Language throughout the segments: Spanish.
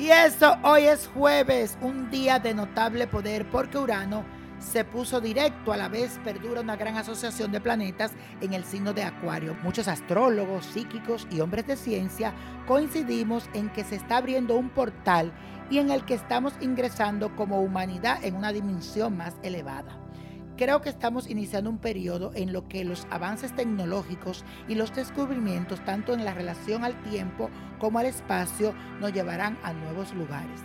Y eso hoy es jueves, un día de notable poder porque Urano se puso directo a la vez perdura una gran asociación de planetas en el signo de Acuario. Muchos astrólogos, psíquicos y hombres de ciencia coincidimos en que se está abriendo un portal y en el que estamos ingresando como humanidad en una dimensión más elevada. Creo que estamos iniciando un periodo en lo que los avances tecnológicos y los descubrimientos, tanto en la relación al tiempo como al espacio, nos llevarán a nuevos lugares.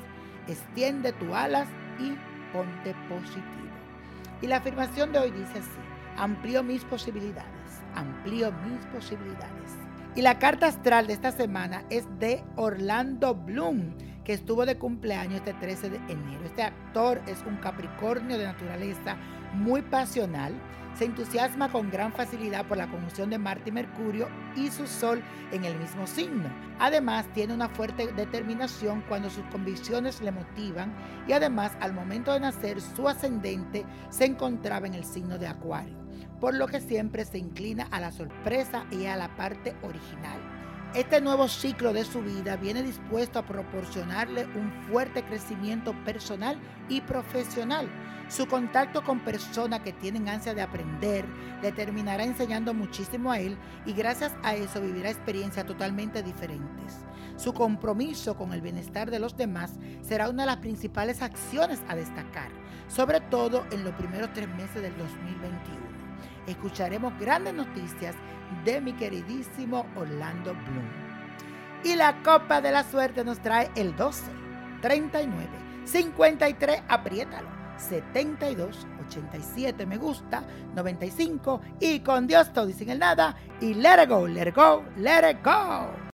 Extiende tus alas y ponte positivo. Y la afirmación de hoy dice así, amplío mis posibilidades, amplío mis posibilidades. Y la carta astral de esta semana es de Orlando Bloom, que estuvo de cumpleaños este 13 de enero. Este actor es un Capricornio de naturaleza muy pasional, se entusiasma con gran facilidad por la conjunción de Marte y Mercurio y su Sol en el mismo signo. Además, tiene una fuerte determinación cuando sus convicciones le motivan y además al momento de nacer su ascendente se encontraba en el signo de Acuario, por lo que siempre se inclina a la sorpresa y a la parte original. Este nuevo ciclo de su vida viene dispuesto a proporcionarle un fuerte crecimiento personal y profesional. Su contacto con personas que tienen ansia de aprender le terminará enseñando muchísimo a él y gracias a eso vivirá experiencias totalmente diferentes. Su compromiso con el bienestar de los demás será una de las principales acciones a destacar, sobre todo en los primeros tres meses del 2021 escucharemos grandes noticias de mi queridísimo Orlando Bloom. Y la copa de la suerte nos trae el 12, 39, 53, apriétalo, 72, 87 me gusta, 95 y con Dios todo y sin el nada y let it go, let it go, let it go.